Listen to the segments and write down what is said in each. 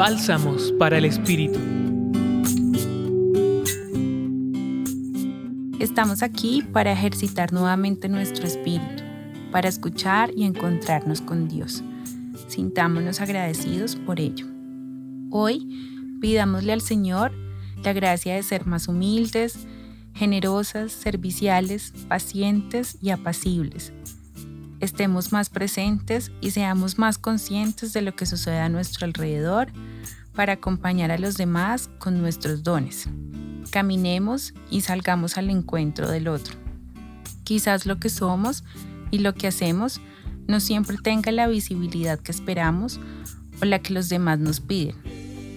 Bálsamos para el Espíritu. Estamos aquí para ejercitar nuevamente nuestro espíritu, para escuchar y encontrarnos con Dios. Sintámonos agradecidos por ello. Hoy pidámosle al Señor la gracia de ser más humildes, generosas, serviciales, pacientes y apacibles. Estemos más presentes y seamos más conscientes de lo que sucede a nuestro alrededor para acompañar a los demás con nuestros dones. Caminemos y salgamos al encuentro del otro. Quizás lo que somos y lo que hacemos no siempre tenga la visibilidad que esperamos o la que los demás nos piden,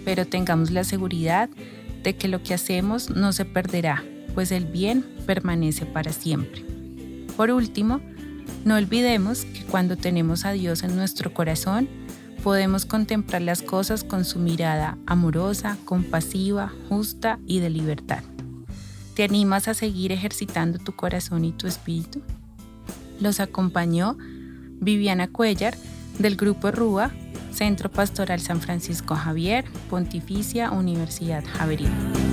pero tengamos la seguridad de que lo que hacemos no se perderá, pues el bien permanece para siempre. Por último, no olvidemos que cuando tenemos a Dios en nuestro corazón, podemos contemplar las cosas con su mirada amorosa, compasiva, justa y de libertad. ¿Te animas a seguir ejercitando tu corazón y tu espíritu? Los acompañó Viviana Cuellar del Grupo Rúa, Centro Pastoral San Francisco Javier, Pontificia Universidad Javeriana.